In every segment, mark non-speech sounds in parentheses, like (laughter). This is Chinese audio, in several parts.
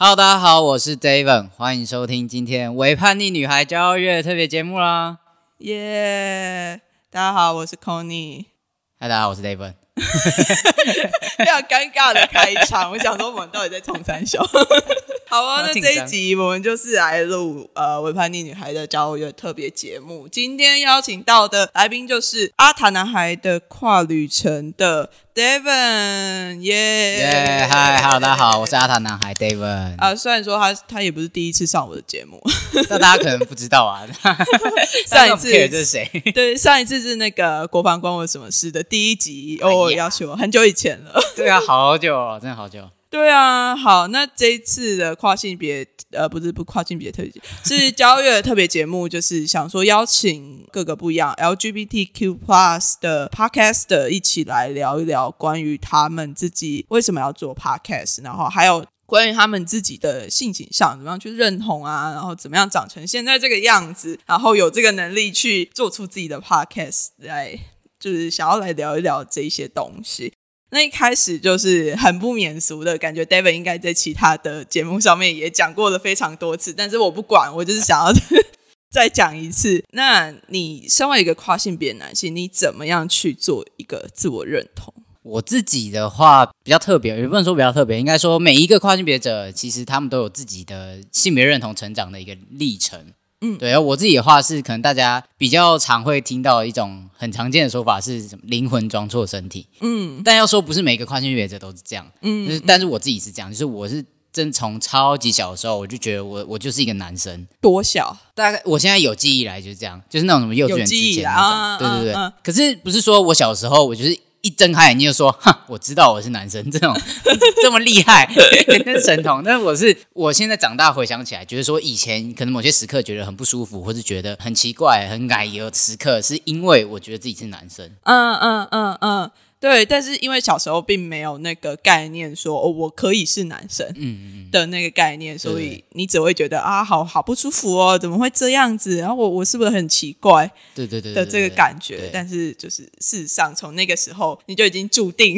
Hello，大家好，我是 David，欢迎收听今天为叛逆女孩骄傲月特别节目啦。耶大家好，我是 Conny。嗨，大家好，我是 David。(laughs) 非常尴尬的开场，我想说我们到底在冲三小？好啊，那这一集我们就是来录呃维叛逆女孩的交友月特别节目。今天邀请到的来宾就是阿塔男孩的跨旅程的 Devon，耶耶，嗨，Hello，大家好，我是阿塔男孩 David。啊，虽然说他他也不是第一次上我的节目，(laughs) 那大家可能不知道啊。(laughs) 上一次这是谁？对，上一次是那个国防关我什么事的第一集哦，要求很久以前了。对啊，好久哦，真的好久。对啊，好，那这一次的跨性别呃，不是不跨性别特别是交月的特别节目，就是想说邀请各个不一样 LGBTQ plus 的 podcast 一起来聊一聊关于他们自己为什么要做 podcast，然后还有关于他们自己的性倾向怎么样去认同啊，然后怎么样长成现在这个样子，然后有这个能力去做出自己的 podcast 来，就是想要来聊一聊这些东西。那一开始就是很不免俗的感觉，David 应该在其他的节目上面也讲过了非常多次，但是我不管，我就是想要 (laughs) 再讲一次。那你身为一个跨性别男性，你怎么样去做一个自我认同？我自己的话比较特别，也不能说比较特别，应该说每一个跨性别者，其实他们都有自己的性别认同成长的一个历程。嗯，对，我自己的话是，可能大家比较常会听到一种很常见的说法是什么灵魂装错身体。嗯，但要说不是每个跨性别者都是这样。嗯，就是但是我自己是这样，就是我是真从超级小的时候我就觉得我我就是一个男生。多小？大概我现在有记忆来就是这样，就是那种什么幼稚园之前那种。对对对。可是不是说我小时候我就是。一睁开眼睛就说：“哈，我知道我是男生，(laughs) 这种 (laughs) 这么厉害，(laughs) 跟神童。但是我是我现在长大回想起来，觉得说以前可能某些时刻觉得很不舒服，或是觉得很奇怪、很矮油的时刻，是因为我觉得自己是男生。嗯嗯嗯嗯。”对，但是因为小时候并没有那个概念，说哦，我可以是男生，嗯的那个概念，所以你只会觉得啊，好好不舒服哦，怎么会这样子？然后我我是不是很奇怪？对对对的这个感觉，但是就是事实上，从那个时候你就已经注定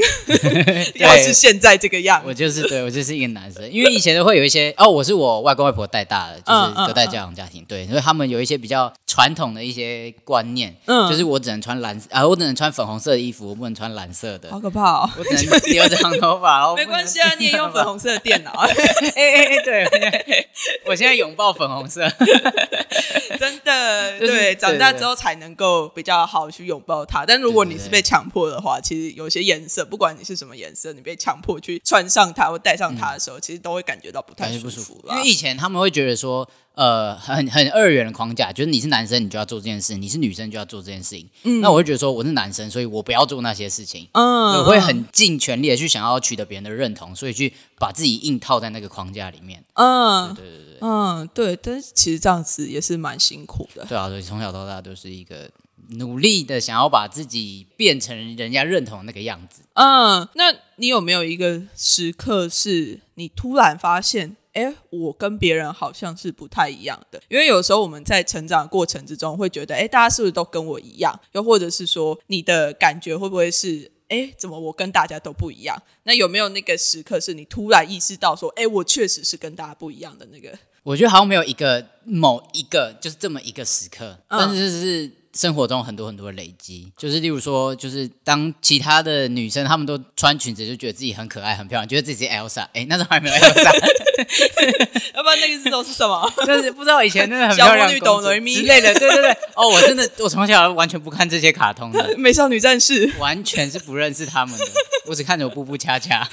(laughs) 要是现在这个样子。我就是对我就是一个男生，因为以前都会有一些哦，我是我外公外婆带大的，就是隔代教养家庭，对，所以他们有一些比较传统的一些观念，嗯，就是我只能穿蓝啊，我只能穿粉红色的衣服，我不能穿蓝。色的，好可怕哦！我只能留长头发哦。没关系啊，你也用粉红色的电脑。(laughs) 哎哎哎，对，我现在拥抱粉红色，(laughs) 真的。对，长大之后才能够比较好去拥抱它。但如果你是被强迫的话，其实有些颜色，不管你是什么颜色，你被强迫去穿上它或戴上它的时候，其实都会感觉到不太舒服。因为以前他们会觉得说。呃，很很二元的框架，就是你是男生，你就要做这件事；你是女生，就要做这件事情。嗯，那我会觉得说，我是男生，所以我不要做那些事情。嗯，我会很尽全力的去想要取得别人的认同，所以去把自己硬套在那个框架里面。嗯，对对对，嗯，对。但是其实这样子也是蛮辛苦的。对啊，所以从小到大都是一个努力的想要把自己变成人家认同那个样子。嗯，那你有没有一个时刻是你突然发现？哎，我跟别人好像是不太一样的，因为有时候我们在成长过程之中会觉得，哎，大家是不是都跟我一样？又或者是说，你的感觉会不会是，哎，怎么我跟大家都不一样？那有没有那个时刻是你突然意识到说，哎，我确实是跟大家不一样的那个？我觉得好像没有一个某一个就是这么一个时刻，但是是。生活中很多很多的累积，就是例如说，就是当其他的女生她们都穿裙子，就觉得自己很可爱、很漂亮，觉得自己是 Elsa。哎，那时候还没有 (laughs) Elsa，要不然那个字都是什么？(laughs) 就是不知道以前那个很漂亮女懂雷咪。之类的。对对对，哦，我真的我从小完全不看这些卡通的。(laughs) 美少女战士，完全是不认识他们的，我只看着布布恰恰。(laughs)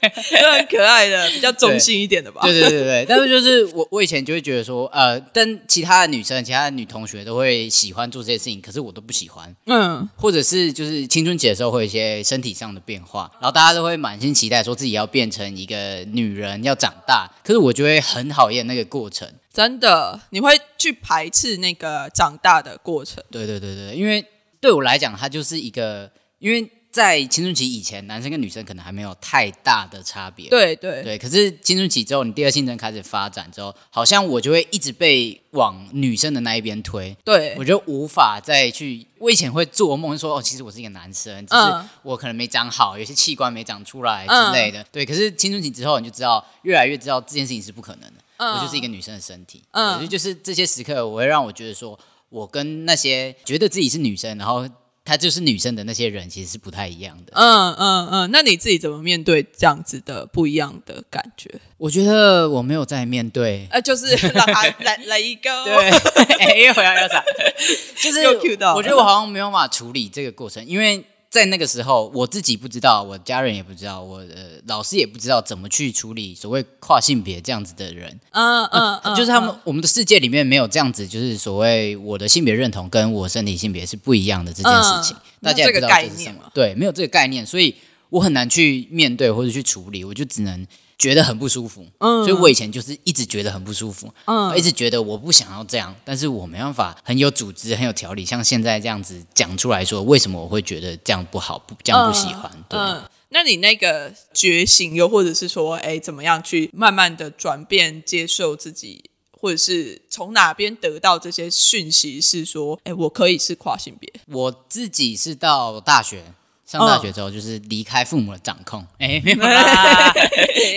都很可爱的，比较中性一点的吧。对对对对，但是就是我我以前就会觉得说，呃，但其他的女生、其他的女同学都会喜欢做这些事情，可是我都不喜欢。嗯，或者是就是青春期的时候会有一些身体上的变化，然后大家都会满心期待说自己要变成一个女人，要长大，可是我就会很讨厌那个过程。真的，你会去排斥那个长大的过程？对对对对，因为对我来讲，它就是一个因为。在青春期以前，男生跟女生可能还没有太大的差别。对对对，可是青春期之后，你第二性征开始发展之后，好像我就会一直被往女生的那一边推。对，我就无法再去。我以前会做梦说，哦，其实我是一个男生，只是我可能没长好，有些器官没长出来之类的。对，可是青春期之后，你就知道，越来越知道这件事情是不可能的。我就是一个女生的身体。嗯，所以就是这些时刻，我会让我觉得说。我跟那些觉得自己是女生，然后她就是女生的那些人，其实是不太一样的。嗯嗯嗯，那你自己怎么面对这样子的不一样的感觉？我觉得我没有在面对，呃，就是让他 (laughs) 来来一个，对，哎、欸，又回来要啥，(laughs) 就是我觉得我好像没有办法处理这个过程，因为。在那个时候，我自己不知道，我家人也不知道，我呃老师也不知道怎么去处理所谓跨性别这样子的人。嗯嗯，就是他们我们的世界里面没有这样子，就是所谓我的性别认同跟我身体性别是不一样的这件事情，大家也不知道这是什么。对，没有这个概念，所以我很难去面对或者去处理，我就只能。觉得很不舒服，嗯，所以我以前就是一直觉得很不舒服，嗯，一直觉得我不想要这样，但是我没办法很有组织、很有条理，像现在这样子讲出来说，为什么我会觉得这样不好，不这样不喜欢？嗯，那你那个觉醒，又或者是说，哎，怎么样去慢慢的转变、接受自己，或者是从哪边得到这些讯息，是说，哎，我可以是跨性别？我自己是到大学。上大学之后就是离开父母的掌控，哎，(laughs) 没有啦。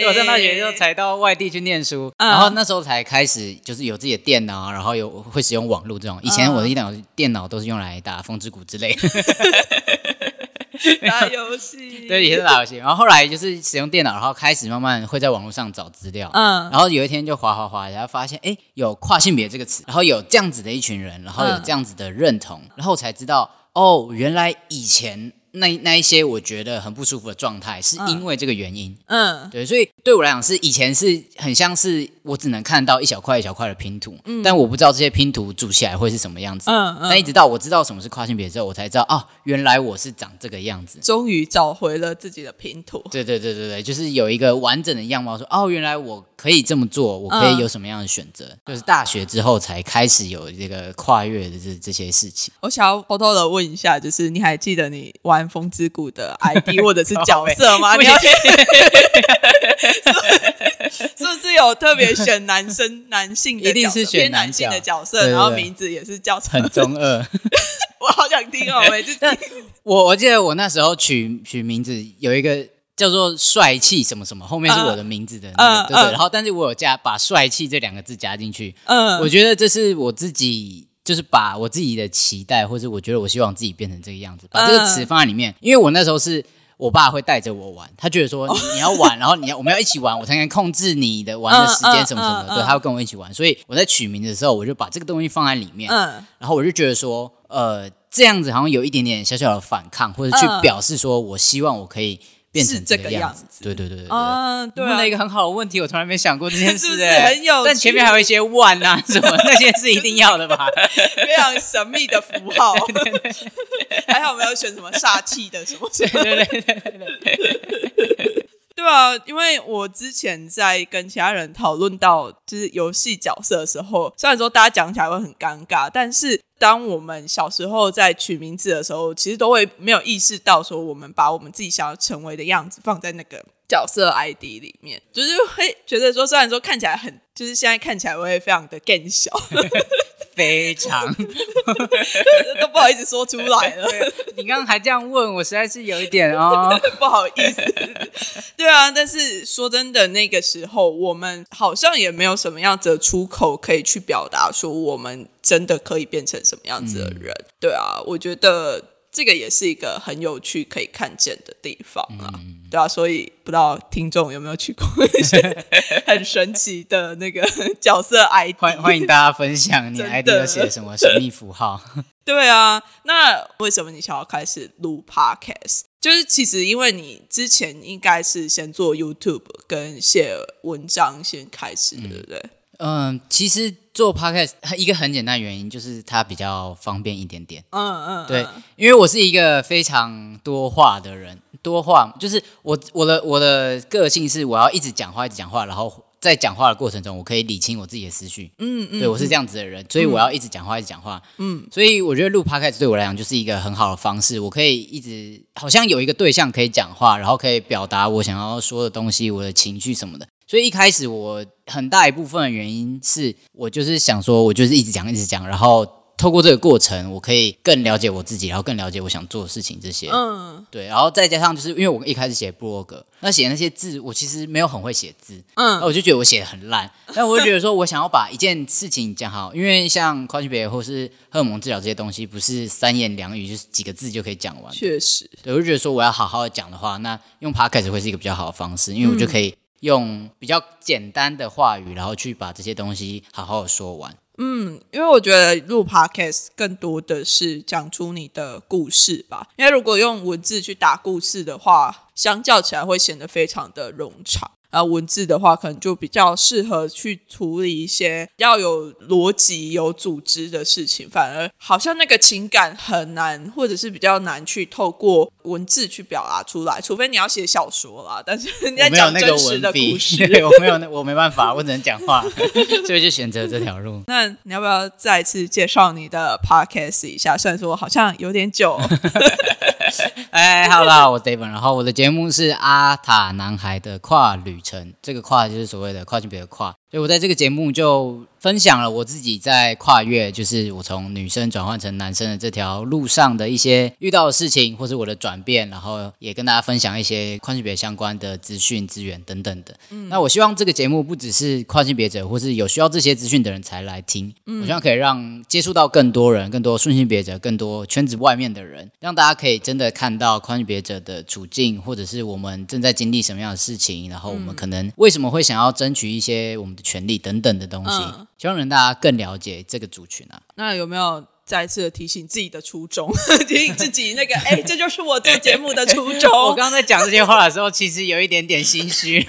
我上大学之后才到外地去念书，然后那时候才开始就是有自己的电脑，然后有会使用网络这种。以前我的电脑电脑都是用来打风之谷之类的，(laughs) 打游戏。对，也是打游戏。然后后来就是使用电脑，然后开始慢慢会在网络上找资料。嗯，然后有一天就滑滑滑，然后发现哎，有跨性别这个词，然后有这样子的一群人，然后有这样子的认同，然后才知道哦，原来以前。那那一些我觉得很不舒服的状态，是因为这个原因。嗯，对，所以对我来讲，是以前是很像是我只能看到一小块一小块的拼图，嗯但我不知道这些拼图组起来会是什么样子。嗯嗯。但一直到我知道什么是跨性别之后，我才知道哦，原来我是长这个样子。终于找回了自己的拼图。对对对对对，就是有一个完整的样貌，说哦，原来我可以这么做，我可以有什么样的选择。就是大学之后才开始有这个跨越的这这些事情。我想要偷偷的问一下，就是你还记得你玩？风之谷的 ID (laughs) 或者是角色吗？(laughs) 你要 (laughs) 是不是有特别选男生、男性的？一定是选男性的角色，然后名字也是叫很中二。我好想听哦，每次我我记得我那时候取取名字有一个叫做帅气什么什么，后面是我的名字的，对对。然后，但是我有加把帅气这两个字加进去。嗯，我觉得这是我自己。就是把我自己的期待，或者我觉得我希望自己变成这个样子，把这个词放在里面。因为我那时候是我爸会带着我玩，他觉得说你要玩，然后你要我们要一起玩，我才能控制你的玩的时间什么什么的。对，他会跟我一起玩，所以我在取名的时候，我就把这个东西放在里面。嗯，然后我就觉得说，呃，这样子好像有一点点小小的反抗，或者去表示说我希望我可以。变成这个样子，对对对对对，嗯，问了一个很好的问题，我从来没想过这件事，哎，很有，但前面还有一些万啊什么，那些是一定要的吧？(laughs) 非常神秘的符号，(laughs) 还好没有选什么煞气的什么，对对对对对。对啊，因为我之前在跟其他人讨论到就是游戏角色的时候，虽然说大家讲起来会很尴尬，但是当我们小时候在取名字的时候，其实都会没有意识到说我们把我们自己想要成为的样子放在那个角色 ID 里面，就是会觉得说，虽然说看起来很，就是现在看起来会非常的更小。(laughs) 非常 (laughs) 都不好意思说出来了。你刚刚还这样问我，实在是有一点哦，(laughs) 不好意思。对啊，但是说真的，那个时候我们好像也没有什么样子的出口可以去表达，说我们真的可以变成什么样子的人。对啊，我觉得。这个也是一个很有趣可以看见的地方啊，对啊，所以不知道听众有没有去过一些 (laughs) 很神奇的那个角色 ID？(laughs) 欢欢迎大家分享你 ID 都写什么神秘符号？(laughs) 对啊，那为什么你想要开始录 Podcast？就是其实因为你之前应该是先做 YouTube 跟写文章先开始，对不对？嗯，其实做 podcast 一个很简单原因就是它比较方便一点点。嗯嗯，对，因为我是一个非常多话的人，多话就是我我的我的个性是我要一直讲话一直讲话，然后在讲话的过程中，我可以理清我自己的思绪。嗯嗯，对我是这样子的人，所以我要一直讲话，一直讲话。嗯，所以我觉得录 podcast 对我来讲就是一个很好的方式，我可以一直好像有一个对象可以讲话，然后可以表达我想要说的东西，我的情绪什么的。所以一开始我很大一部分的原因是我就是想说，我就是一直讲，一直讲，然后。透过这个过程，我可以更了解我自己，然后更了解我想做的事情。这些，嗯，对，然后再加上就是因为我一开始写布洛格，那写那些字，我其实没有很会写字，嗯，那我就觉得我写的很烂。但我就觉得说我想要把一件事情讲好，因为像跨性别或是荷尔蒙治疗这些东西，不是三言两语就是几个字就可以讲完。确实，对，我就觉得说我要好好的讲的话，那用 podcast 会是一个比较好的方式，因为我就可以用比较简单的话语，然后去把这些东西好好说完。嗯，因为我觉得录 podcast 更多的是讲出你的故事吧。因为如果用文字去打故事的话，相较起来会显得非常的冗长。啊，文字的话可能就比较适合去处理一些要有逻辑、有组织的事情，反而好像那个情感很难，或者是比较难去透过文字去表达出来。除非你要写小说啦，但是人家讲真实的故事，(laughs) 我没有，我没办法，我只能讲话，(laughs) 所以就选择这条路。那你要不要再次介绍你的 podcast 一下？虽然说好像有点久。(laughs) 哎，好啦，我 David，然后我的节目是阿塔男孩的跨旅程，这个跨就是所谓的跨性别的跨。所以我在这个节目就分享了我自己在跨越，就是我从女生转换成男生的这条路上的一些遇到的事情，或是我的转变，然后也跟大家分享一些跨性别相关的资讯、资源等等的。嗯，那我希望这个节目不只是跨性别者或是有需要这些资讯的人才来听，我希望可以让接触到更多人、更多顺性别者、更多圈子外面的人，让大家可以真的看到跨性别者的处境，或者是我们正在经历什么样的事情，然后我们可能为什么会想要争取一些我们的。权利等等的东西，希望能大家更了解这个族群啊。那有没有再次的提醒自己的初衷，(laughs) 提醒自己那个，哎，这就是我做节目的初衷。(laughs) 我刚刚在讲这些话的时候，其实有一点点心虚。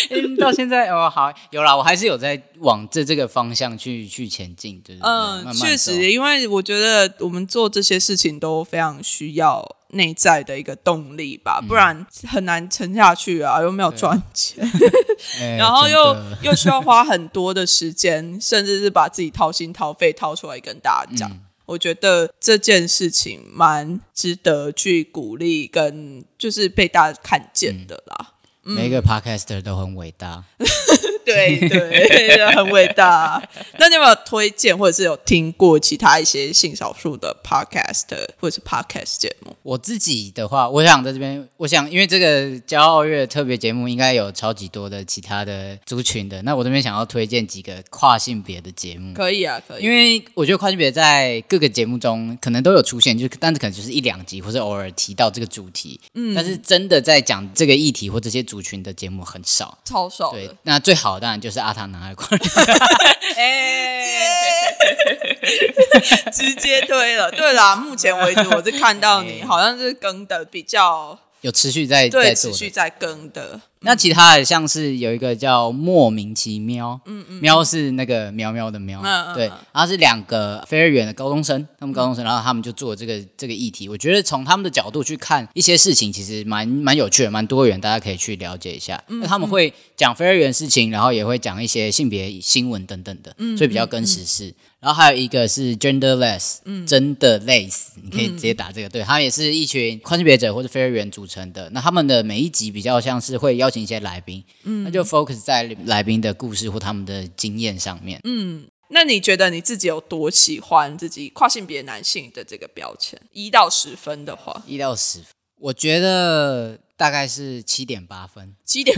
(laughs) 到现在哦，好有啦，我还是有在往这这个方向去去前进，对对对嗯，确实，因为我觉得我们做这些事情都非常需要内在的一个动力吧，不然很难撑下去啊，又没有赚钱，(laughs) 然后又又需要花很多的时间，甚至是把自己掏心掏肺掏出来跟大家讲。我觉得这件事情蛮值得去鼓励，跟就是被大家看见的啦。每个 podcaster 都很伟大。(laughs) 对对，很伟大。(laughs) 那你有没有推荐，或者是有听过其他一些性少数的 podcast 或者是 podcast 节目？我自己的话，我想在这边，我想因为这个骄傲月特别节目应该有超级多的其他的族群的，那我这边想要推荐几个跨性别的节目。可以啊，可以。因为我觉得跨性别在各个节目中可能都有出现，就但是可能就是一两集，或者偶尔提到这个主题。嗯。但是真的在讲这个议题或这些族群的节目很少，超少。对，那最好。当然就是阿汤男孩快，直接推了。对啦，目前为止我是看到你 (laughs) 好像是更的比较有持续在对持续在更的。那其他的像是有一个叫莫名其妙，嗯嗯，喵是那个喵喵的喵，嗯嗯，对，然后是两个非儿远的高中生，他们高中生，然后他们就做这个这个议题，我觉得从他们的角度去看一些事情，其实蛮蛮有趣的，蛮多元，大家可以去了解一下。那他们会讲非儿远事情，然后也会讲一些性别新闻等等的，所以比较跟时事。然后还有一个是 genderless，嗯，真的累死，你可以直接打这个，对，他也是一群跨性别者或者非儿远组成的。那他们的每一集比较像是会邀请一些来宾，嗯，那就 focus 在来宾的故事或他们的经验上面。嗯，那你觉得你自己有多喜欢自己跨性别男性的这个标签？一到十分的话，一到十分，我觉得大概是七点八分，七点。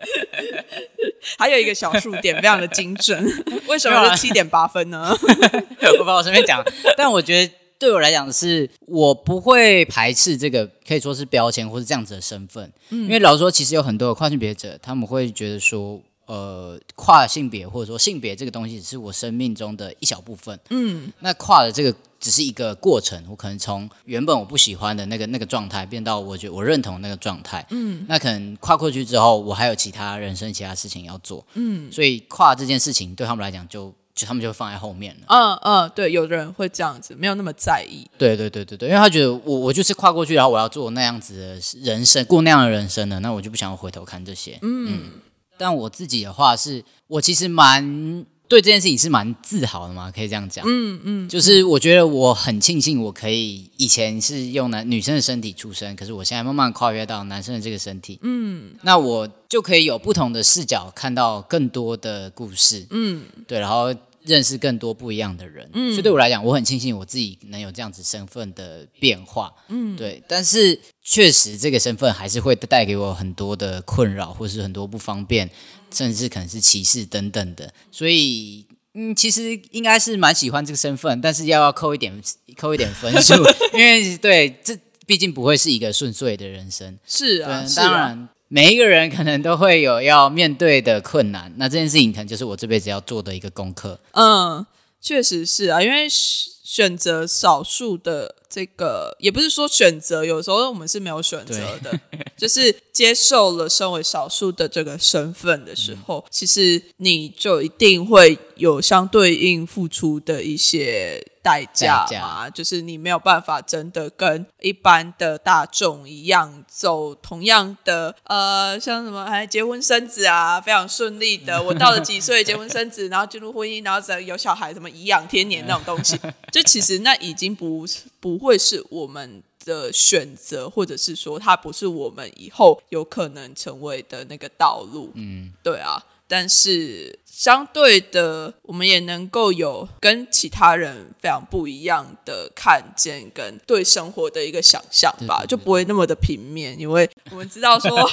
(laughs) 还有一个小数点，非常的精准。(laughs) 为什么是七点八分呢？(laughs) 我把我随便讲，但我觉得对我来讲是，我不会排斥这个可以说是标签或是这样子的身份。嗯，因为老实说，其实有很多的跨性别者，他们会觉得说，呃，跨性别或者说性别这个东西，只是我生命中的一小部分。嗯，那跨的这个。只是一个过程，我可能从原本我不喜欢的那个那个状态，变到我觉得我认同那个状态。嗯，那可能跨过去之后，我还有其他人生其他事情要做。嗯，所以跨这件事情对他们来讲就。就他们就放在后面了。嗯嗯，对，有的人会这样子，没有那么在意。对对对对对，因为他觉得我我就是跨过去，然后我要做那样子的人生，过那样的人生了，那我就不想要回头看这些。嗯，但我自己的话是，我其实蛮。对这件事情是蛮自豪的嘛，可以这样讲。嗯嗯，就是我觉得我很庆幸，我可以以前是用男女生的身体出生，可是我现在慢慢跨越到男生的这个身体。嗯，那我就可以有不同的视角，看到更多的故事。嗯，对，然后认识更多不一样的人。嗯，所以对我来讲，我很庆幸我自己能有这样子身份的变化。嗯，对，但是确实这个身份还是会带给我很多的困扰，或是很多不方便。甚至可能是歧视等等的，所以嗯，其实应该是蛮喜欢这个身份，但是要要扣一点扣一点分数，(laughs) 因为对这毕竟不会是一个顺遂的人生。是啊，当然每一个人可能都会有要面对的困难，那这件事情可能就是我这辈子要做的一个功课。嗯，确实是啊，因为选择少数的。这个也不是说选择，有时候我们是没有选择的，就是接受了身为少数的这个身份的时候，其实你就一定会有相对应付出的一些。代价嘛，就是你没有办法真的跟一般的大众一样走同样的呃，像什么还结婚生子啊，非常顺利的。(laughs) 我到了几岁结婚生子，然后进入婚姻，然后再有小孩，什么颐养天年那种东西，(laughs) 就其实那已经不不会是我们的选择，或者是说它不是我们以后有可能成为的那个道路。嗯，对啊。但是相对的，我们也能够有跟其他人非常不一样的看见跟对生活的一个想象吧，就不会那么的平面。因为我们知道说，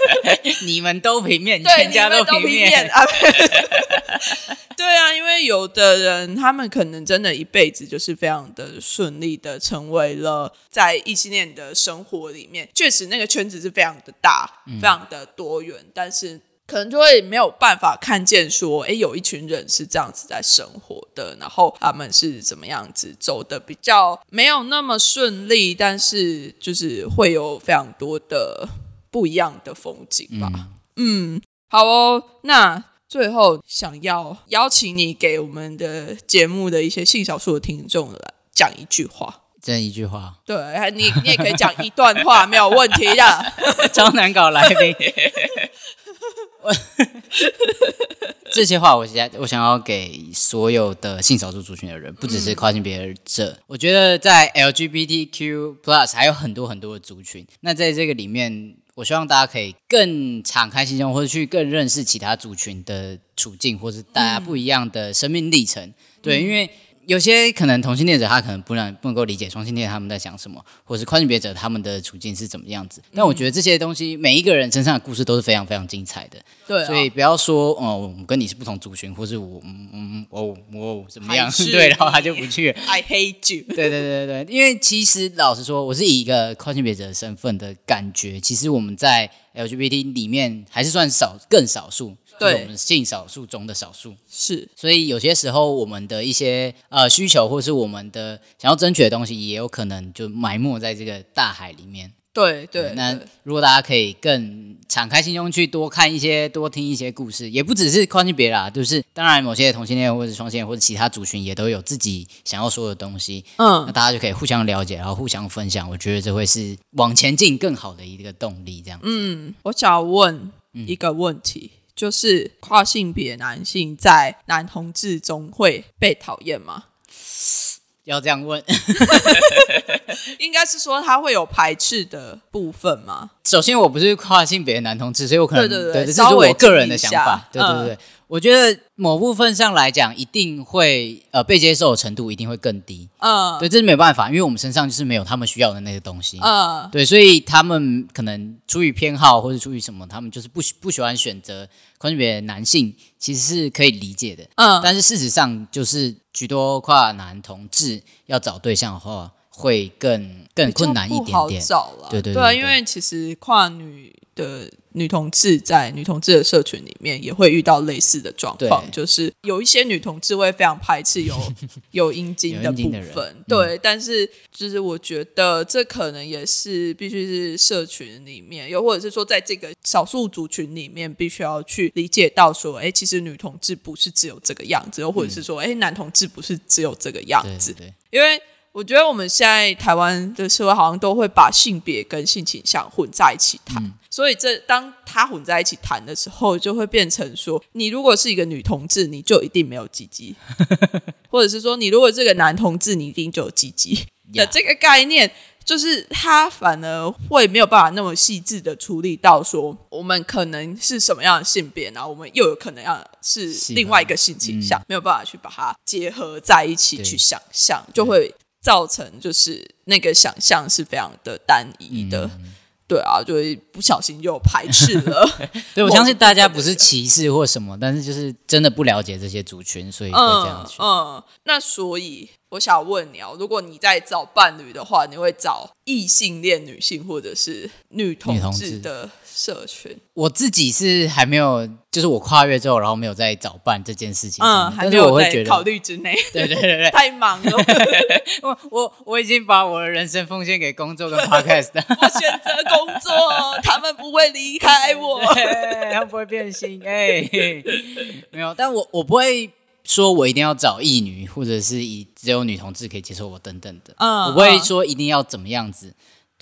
(laughs) 你们都平面，全家都平面啊。(laughs) 对啊，因为有的人他们可能真的一辈子就是非常的顺利的成为了在异性恋的生活里面，确实那个圈子是非常的大，非常的多元，但是。可能就会没有办法看见说，哎，有一群人是这样子在生活的，然后他们是怎么样子走的比较没有那么顺利，但是就是会有非常多的不一样的风景吧。嗯，好哦，那最后想要邀请你给我们的节目的一些性少数的听众来讲一句话。这一句话，对你，你也可以讲一段话，没有问题的。(laughs) 超难搞来宾，(laughs) (laughs) 这些话我想我想要给所有的性少数族群的人，不只是跨性别者。我觉得在 LGBTQ Plus 还有很多很多的族群。那在这个里面，我希望大家可以更敞开心胸，或者去更认识其他族群的处境，或是大家不一样的生命历程。对，因为。有些可能同性恋者他可能不能不能够理解双性恋他们在想什么，或者是跨性别者他们的处境是怎么样子。但我觉得这些东西每一个人身上的故事都是非常非常精彩的。对，所以不要说哦，我跟你是不同族群，或是我嗯嗯我我怎么样？对，然后他就不去。I hate you。对对对对对，因为其实老实说，我是以一个跨性别者的身份的感觉，其实我们在 LGBT 里面还是算少更少数。对我们性少数中的少数是，所以有些时候我们的一些呃需求，或是我们的想要争取的东西，也有可能就埋没在这个大海里面。对对，那如果大家可以更敞开心胸去多看一些、多听一些故事，也不只是跨性别啦，就是当然某些同性恋或者双性恋或者其他族群也都有自己想要说的东西。嗯，那大家就可以互相了解，然后互相分享。我觉得这会是往前进更好的一个动力。这样，嗯，我想问一个问题。就是跨性别男性在男同志中会被讨厌吗？(laughs) 要这样问，(laughs) 应该是说他会有排斥的部分吗？首先，我不是跨性别男同志，所以我可能对对对，这是我个人的想法。对对对，我觉得某部分上来讲，一定会呃被接受的程度一定会更低。嗯，对，这是没有办法，因为我们身上就是没有他们需要的那些东西。嗯，对，所以他们可能出于偏好或者出于什么，他们就是不不喜欢选择跨性别男性，其实是可以理解的。嗯，但是事实上就是。许多跨男同志要找对象的话，会更更困难一点点。找了，对对对，因为其实跨女的女同志在女同志的社群里面也会遇到类似的状况，就是有一些女同志会非常排斥有 (laughs) 有阴茎的部分，对，但是就是我觉得这可能也是必须是社群里面，又或者是说在这个少数族群里面，必须要去理解到说，哎，其实女同志不是只有这个样子，又或者是说，哎，男同志不是只有这个样子，对对，因为我觉得我们现在台湾的社会好像都会把性别跟性倾向混在一起谈，嗯所以这当他混在一起谈的时候，就会变成说，你如果是一个女同志，你就一定没有鸡鸡，(laughs) 或者是说，你如果是个男同志，你一定就有鸡鸡。的这个概念。就是他反而会没有办法那么细致的处理到说，我们可能是什么样的性别，然后我们又有可能要是另外一个性倾向，没有办法去把它结合在一起去想象，就会造成就是那个想象是非常的单一的。对啊，就会不小心就排斥了。(laughs) 对我相信大家不是歧视或什么，但是就是真的不了解这些族群，所以会这样嗯去。嗯，那所以我想问你哦，如果你在找伴侣的话，你会找异性恋女性或者是女同志的社群？我自己是还没有，就是我跨越之后，然后没有在找办这件事情嗯，面，但是还没有在我会觉得，考虑之内，(laughs) 对对对对，太忙了，(laughs) 我我我已经把我的人生奉献给工作跟 (laughs) podcast 了。我选择工作，他们不会离开我。他们不会变心，哎、没有，但我我不会说我一定要找异女，或者是以只有女同志可以接受我等等的，嗯我不会嗯。说一定要怎么样子，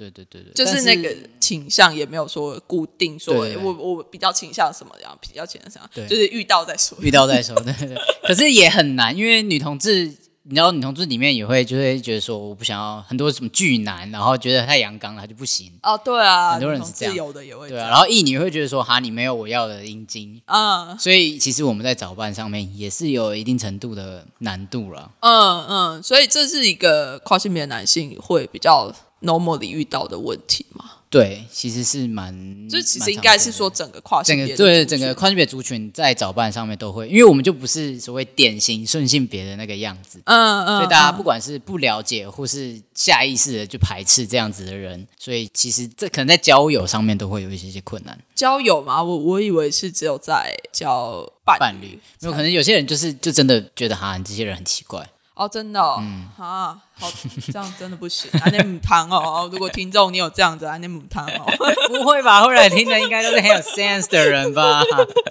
对对对对，就是那个倾向也没有说固定说，对。对对我我比较倾向什么样，比较倾向什么样，就是遇到再说。(laughs) 遇到再说，对对对，(laughs) 可是也很难，因为女同志。你知道女同志里面也会就会觉得说我不想要很多什么巨男，然后觉得太阳刚了他就不行，哦，对啊，很多人是这样。志有的也会对啊，然后异女会觉得说哈你没有我要的阴茎，嗯所以其实我们在找伴上面也是有一定程度的难度了。嗯嗯，所以这是一个跨性别男性会比较 normally 遇到的问题嘛？对，其实是蛮，就其蛮实应该是说整个跨性整别的族个对整个群跨性别族群在找伴上面都会，因为我们就不是所谓典型顺性别的那个样子，嗯嗯，所以大家嗯。不管是不了解或是下意识的就排斥这样子的人，所以其实这可能在交友上面都会有一些些困难。交友嘛，我我以为是只有在交伴伴侣没有可能有些人就是就真的觉得哈你这些人很奇怪，哦，真的、哦，嗯啊，好，这样真的不行，安内母汤哦。如果听众你有这样子，安内母汤哦，(laughs) 不会吧？后来听的应该都是很有 sense 的人吧？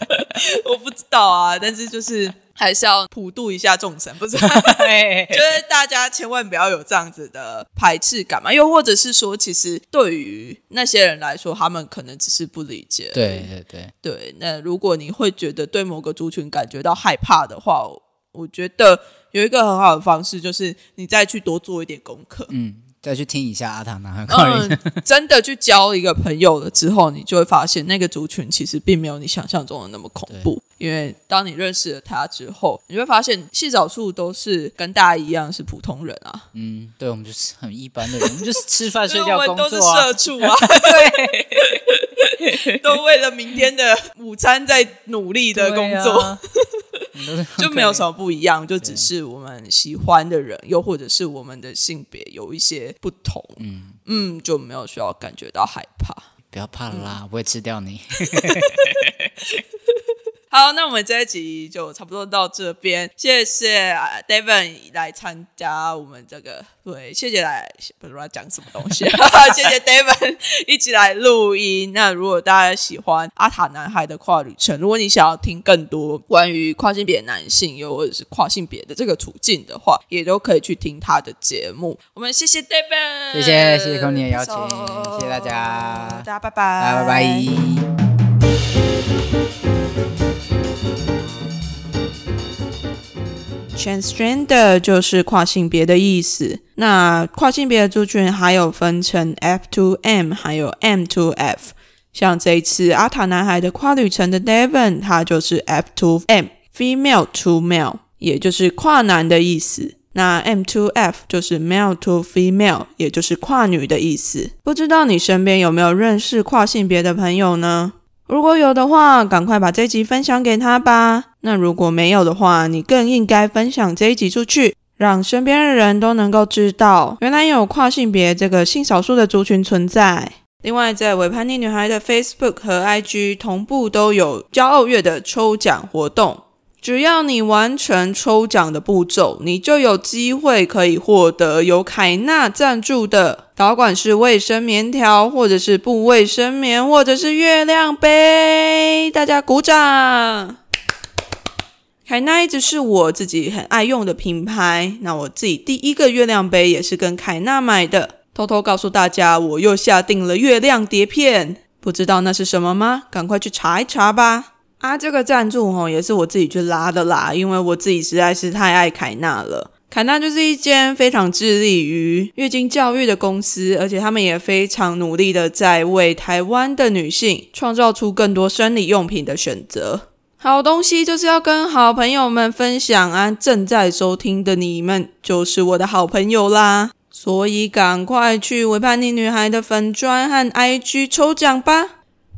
(laughs) 我不知道啊，但是就是还是要普度一下众生，不是？(laughs) 嘿就是大家千万不要有这样子的排斥感嘛，又或者是说，其实对于那些人来说，他们可能只是不理解。对对对，对，那如果你会觉得对某个族群感觉到害怕的话，我我觉得有一个很好的方式，就是你再去多做一点功课。嗯，再去听一下阿塔男孩考虑。嗯，真的去交一个朋友了之后，你就会发现那个族群其实并没有你想象中的那么恐怖。因为当你认识了他之后，你会发现细少数都是跟大家一样是普通人啊，嗯，对，我们就是很一般的人，我们就是吃饭、睡觉、我们都是。社畜啊，(laughs) 对，(laughs) 都为了明天的午餐在努力的工作。就没有什么不一样，就只是我们喜欢的人，又或者是我们的性别有一些不同，嗯嗯，就没有需要感觉到害怕。不要怕了啦，我不会吃掉你。(laughs) 好，那我们这一集就差不多到这边，谢谢啊 David 来参加我们这个，对，谢谢来不知道讲什么东西，(laughs) (laughs) 谢谢 David 一起来录音。那如果大家喜欢阿塔男孩的跨旅程，如果你想要听更多关于跨性别男性又或者是跨性别的这个处境的话，也都可以去听他的节目。我们谢谢 David，谢谢谢谢 Connie 的邀请手谢谢大家大家拜拜，拜拜拜。Transgender 就是跨性别的意思。那跨性别的族群还有分成 F to M，还有 M to F。像这一次阿塔男孩的跨旅程的 Devon，他就是 F to M，Female to Male，也就是跨男的意思。那 M to F 就是 Male to Female，也就是跨女的意思。不知道你身边有没有认识跨性别的朋友呢？如果有的话，赶快把这集分享给他吧。那如果没有的话，你更应该分享这一集出去，让身边的人都能够知道，原来有跨性别这个性少数的族群存在。另外，在伪叛逆女孩的 Facebook 和 IG 同步都有骄傲月的抽奖活动，只要你完成抽奖的步骤，你就有机会可以获得由凯纳赞助的导管式卫生棉条，或者是布卫生棉，或者是月亮杯。大家鼓掌！凯纳一直是我自己很爱用的品牌，那我自己第一个月亮杯也是跟凯纳买的。偷偷告诉大家，我又下定了月亮碟片，不知道那是什么吗？赶快去查一查吧！啊，这个赞助哦，也是我自己去拉的啦，因为我自己实在是太爱凯纳了。凯纳就是一间非常致力于月经教育的公司，而且他们也非常努力的在为台湾的女性创造出更多生理用品的选择。好东西就是要跟好朋友们分享啊！正在收听的你们就是我的好朋友啦。所以赶快去维叛逆女孩的粉砖和 IG 抽奖吧！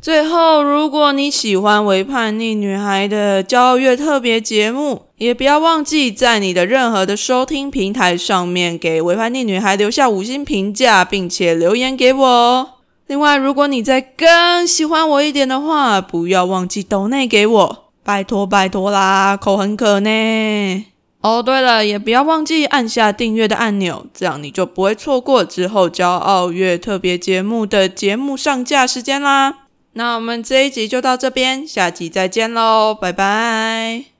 最后，如果你喜欢维叛逆女孩的骄傲月特别节目，也不要忘记在你的任何的收听平台上面给维叛逆女孩留下五星评价，并且留言给我哦。另外，如果你再更喜欢我一点的话，不要忘记抖内给我，拜托拜托啦，口很渴呢。哦，对了，也不要忘记按下订阅的按钮，这样你就不会错过之后骄傲月特别节目的节目上架时间啦。那我们这一集就到这边，下集再见喽，拜拜。